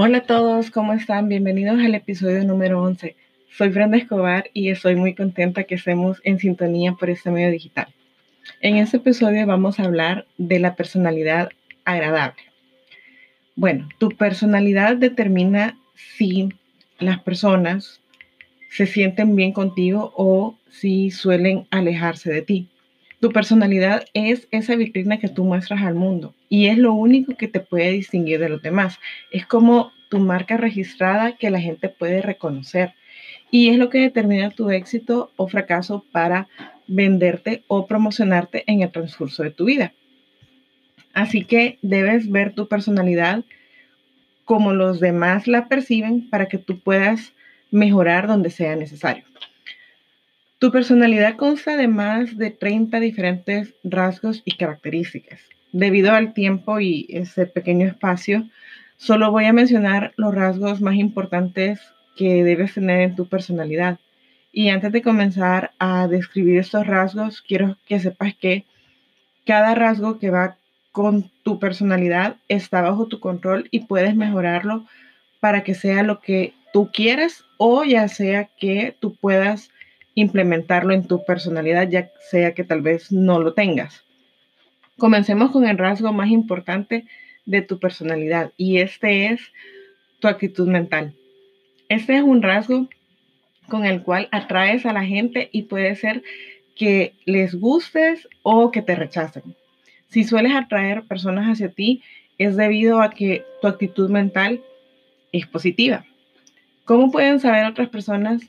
Hola a todos, ¿cómo están? Bienvenidos al episodio número 11. Soy Brenda Escobar y estoy muy contenta que estemos en sintonía por este medio digital. En este episodio vamos a hablar de la personalidad agradable. Bueno, tu personalidad determina si las personas se sienten bien contigo o si suelen alejarse de ti. Tu personalidad es esa vitrina que tú muestras al mundo y es lo único que te puede distinguir de los demás. Es como tu marca registrada que la gente puede reconocer y es lo que determina tu éxito o fracaso para venderte o promocionarte en el transcurso de tu vida. Así que debes ver tu personalidad como los demás la perciben para que tú puedas mejorar donde sea necesario. Tu personalidad consta de más de 30 diferentes rasgos y características. Debido al tiempo y ese pequeño espacio, solo voy a mencionar los rasgos más importantes que debes tener en tu personalidad. Y antes de comenzar a describir estos rasgos, quiero que sepas que cada rasgo que va con tu personalidad está bajo tu control y puedes mejorarlo para que sea lo que tú quieras o ya sea que tú puedas implementarlo en tu personalidad, ya sea que tal vez no lo tengas. Comencemos con el rasgo más importante de tu personalidad y este es tu actitud mental. Este es un rasgo con el cual atraes a la gente y puede ser que les gustes o que te rechacen. Si sueles atraer personas hacia ti, es debido a que tu actitud mental es positiva. ¿Cómo pueden saber otras personas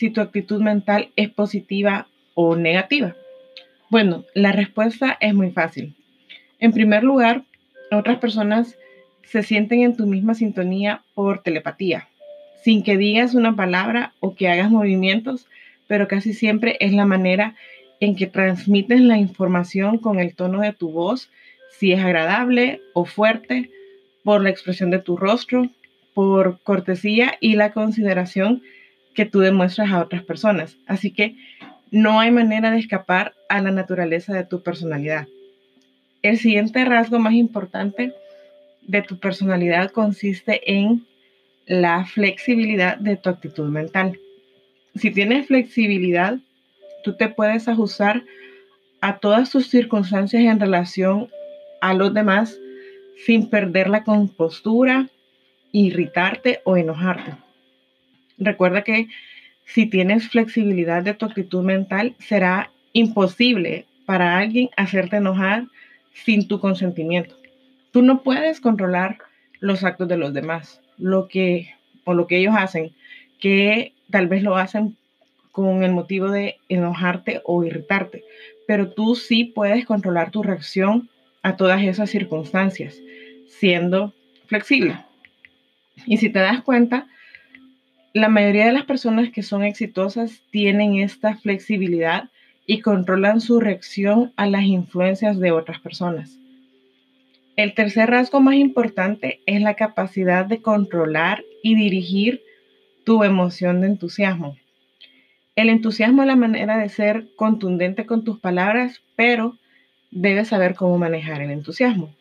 si tu actitud mental es positiva o negativa? Bueno, la respuesta es muy fácil. En primer lugar, otras personas se sienten en tu misma sintonía por telepatía, sin que digas una palabra o que hagas movimientos, pero casi siempre es la manera en que transmites la información con el tono de tu voz, si es agradable o fuerte, por la expresión de tu rostro, por cortesía y la consideración que tú demuestras a otras personas. Así que no hay manera de escapar a la naturaleza de tu personalidad. El siguiente rasgo más importante de tu personalidad consiste en la flexibilidad de tu actitud mental. Si tienes flexibilidad, tú te puedes ajustar a todas tus circunstancias en relación a los demás sin perder la compostura, irritarte o enojarte. Recuerda que si tienes flexibilidad de tu actitud mental, será imposible para alguien hacerte enojar sin tu consentimiento. Tú no puedes controlar los actos de los demás, lo que o lo que ellos hacen, que tal vez lo hacen con el motivo de enojarte o irritarte, pero tú sí puedes controlar tu reacción a todas esas circunstancias, siendo flexible. Y si te das cuenta, la mayoría de las personas que son exitosas tienen esta flexibilidad y controlan su reacción a las influencias de otras personas. El tercer rasgo más importante es la capacidad de controlar y dirigir tu emoción de entusiasmo. El entusiasmo es la manera de ser contundente con tus palabras, pero debes saber cómo manejar el entusiasmo.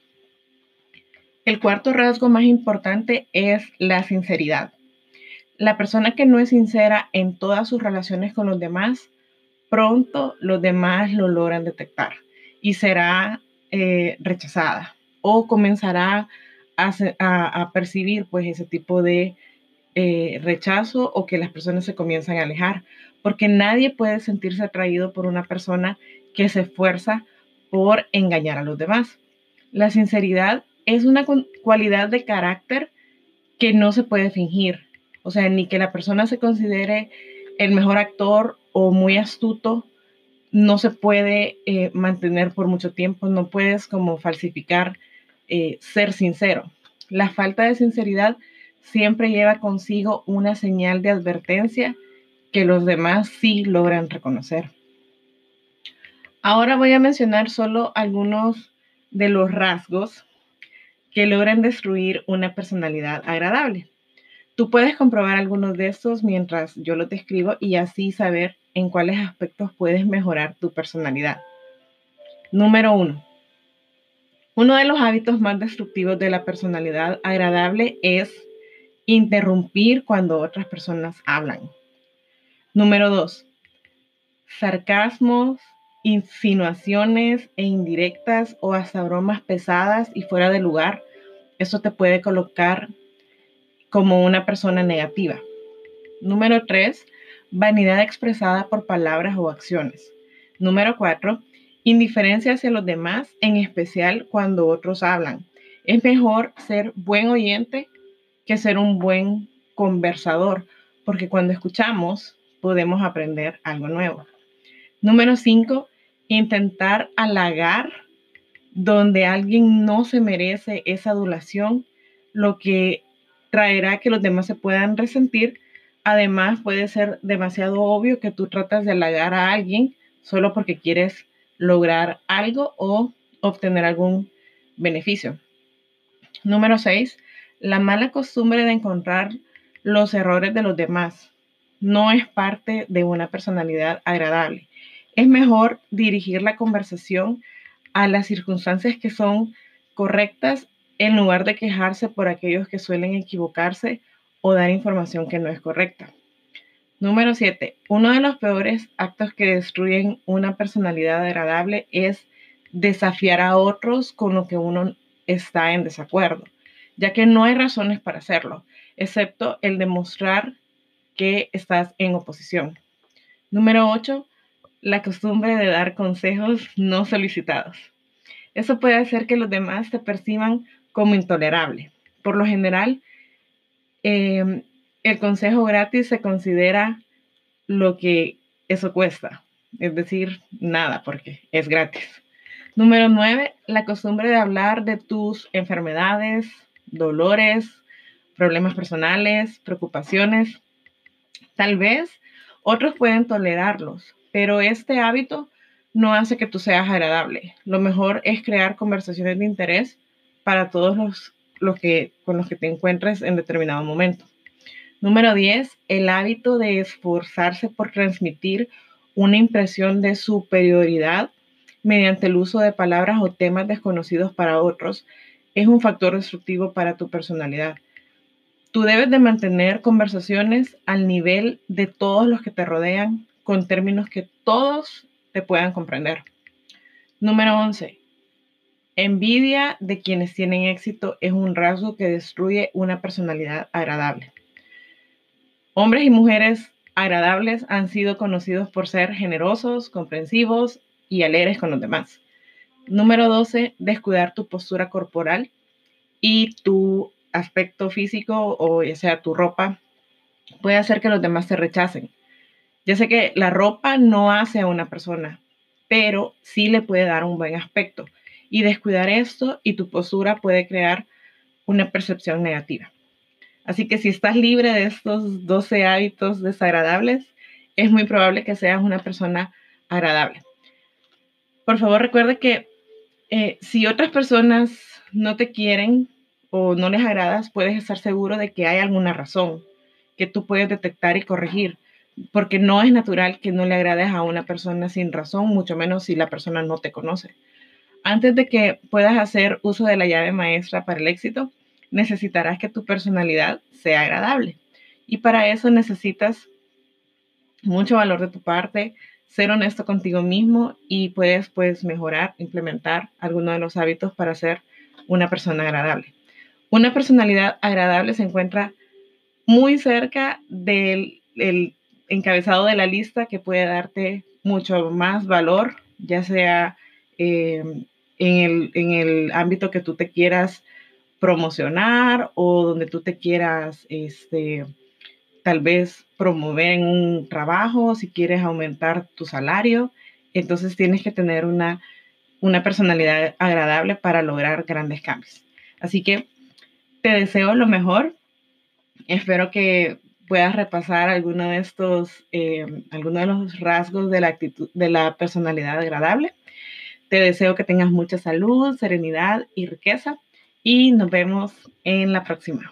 El cuarto rasgo más importante es la sinceridad. La persona que no es sincera en todas sus relaciones con los demás, pronto los demás lo logran detectar y será eh, rechazada o comenzará a, percibir pues ese tipo de eh, rechazo o que las personas se comienzan a alejar, porque nadie puede sentirse atraído por una persona que se esfuerza por engañar a los demás. La sinceridad es una cualidad de carácter que no se puede fingir, o sea, ni que la persona se considere el mejor actor o muy astuto, no se puede eh, mantener por mucho tiempo, no puedes como falsificar eh, ser sincero. La falta de sinceridad siempre lleva consigo una señal de advertencia que los demás sí logran reconocer. Ahora voy a mencionar solo algunos de los rasgos que logran destruir una personalidad agradable. Tú puedes comprobar algunos de estos mientras yo los describo y así saber en cuáles aspectos puedes mejorar tu personalidad. Número uno. Uno de los hábitos más destructivos de la personalidad agradable es interrumpir cuando otras personas hablan. Número dos, sarcasmos, insinuaciones e indirectas o hasta bromas pesadas y fuera de lugar. Eso te puede colocar como una persona negativa. Número tres, vanidad expresada por palabras o acciones. Número cuatro, indiferencia hacia los demás, en especial cuando otros hablan. Es mejor ser buen oyente que ser un buen conversador, porque cuando escuchamos podemos aprender algo nuevo. Número cinco, intentar halagar donde alguien no se merece esa adulación, lo que traerá que los demás se puedan resentir. Además, puede ser demasiado obvio que tú tratas de halagar a alguien solo porque quieres lograr algo o obtener algún beneficio. Número 6. La mala costumbre de encontrar los errores de los demás no es parte de una personalidad agradable. Es mejor dirigir la conversación a las circunstancias que son correctas en lugar de quejarse por aquellos que suelen equivocarse o dar información que no es correcta. Número 7. Uno de los peores actos que destruyen una personalidad agradable es desafiar a otros con lo que uno está en desacuerdo, ya que no hay razones para hacerlo, excepto el demostrar que estás en oposición. Número 8. La costumbre de dar consejos no solicitados. Eso puede hacer que los demás te perciban como intolerable. Por lo general, em, el consejo gratis se considera lo que eso cuesta, es decir, nada, porque es gratis. Número nueve, la costumbre de hablar de tus enfermedades, dolores, problemas personales, preocupaciones. Tal vez otros pueden tolerarlos, pero este hábito no hace que tú seas agradable. Lo mejor es crear conversaciones de interés para todos los, que, con los que te encuentres en determinado momento. Número 10, el hábito de esforzarse por transmitir una impresión de superioridad mediante el uso de palabras o temas desconocidos para otros es un factor destructivo para tu personalidad. Tú debes de mantener conversaciones al nivel de todos los que te rodean con términos que todos te puedan comprender. Número 11. Envidia de quienes tienen éxito es un rasgo que destruye una personalidad agradable. Hombres y mujeres agradables han sido conocidos por ser generosos, comprensivos y alegres con los demás. Número 12, descuidar tu postura corporal y tu aspecto físico o ya sea tu ropa puede hacer que los demás te rechacen. Ya sé que la ropa no hace a una persona, pero sí le puede dar un buen aspecto. Y descuidar esto y tu postura puede crear una percepción negativa. Así que si estás libre de estos 12 hábitos desagradables, es muy probable que seas una persona agradable. Por favor, recuerde que eh, si otras personas no te quieren o no les agradas, puedes estar seguro de que hay alguna razón que tú puedes detectar y corregir, porque no es natural que no le agrades a una persona sin razón, mucho menos si la persona no te conoce. Antes de que puedas hacer uso de la llave maestra para el éxito, necesitarás que tu personalidad sea agradable. Y para eso necesitas mucho valor de tu parte, ser honesto contigo mismo y puedes pues mejorar, implementar algunos de los hábitos para ser una persona agradable. Una personalidad agradable se encuentra muy cerca del encabezado de la lista que puede darte mucho más valor, ya sea eh, en, el, en el ámbito que tú te quieras promocionar o donde tú te quieras, este, tal vez promover en un trabajo, si quieres aumentar tu salario, entonces tienes que tener una, una personalidad agradable para lograr grandes cambios. Así que te deseo lo mejor. Espero que puedas repasar alguno de estos, eh, algunos de los rasgos de la actitud, de la personalidad agradable. Te deseo que tengas mucha salud, serenidad y riqueza y nos vemos en la próxima.